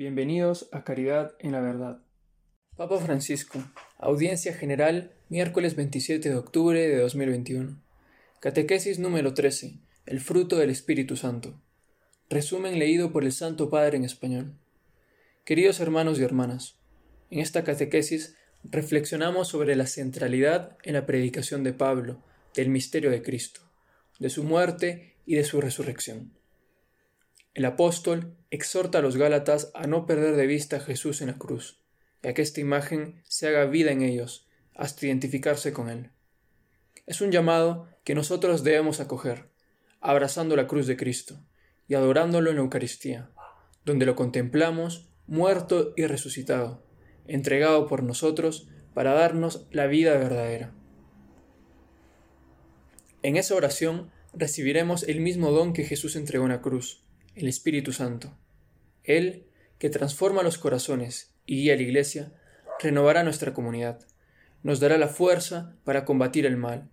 Bienvenidos a Caridad en la Verdad. Papa Francisco, Audiencia General, miércoles 27 de octubre de 2021. Catequesis número 13. El fruto del Espíritu Santo. Resumen leído por el Santo Padre en español. Queridos hermanos y hermanas, en esta catequesis reflexionamos sobre la centralidad en la predicación de Pablo del misterio de Cristo, de su muerte y de su resurrección. El apóstol exhorta a los Gálatas a no perder de vista a Jesús en la cruz, y a que esta imagen se haga vida en ellos, hasta identificarse con Él. Es un llamado que nosotros debemos acoger, abrazando la cruz de Cristo y adorándolo en la Eucaristía, donde lo contemplamos muerto y resucitado, entregado por nosotros para darnos la vida verdadera. En esa oración recibiremos el mismo don que Jesús entregó en la cruz, el Espíritu Santo. Él, que transforma los corazones y guía a la Iglesia, renovará nuestra comunidad, nos dará la fuerza para combatir el mal,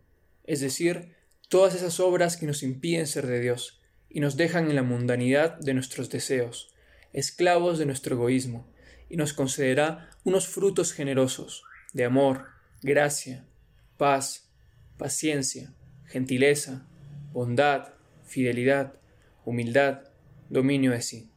es decir, todas esas obras que nos impiden ser de Dios y nos dejan en la mundanidad de nuestros deseos, esclavos de nuestro egoísmo, y nos concederá unos frutos generosos de amor, gracia, paz, paciencia, gentileza, bondad, fidelidad, humildad, dominio de sí.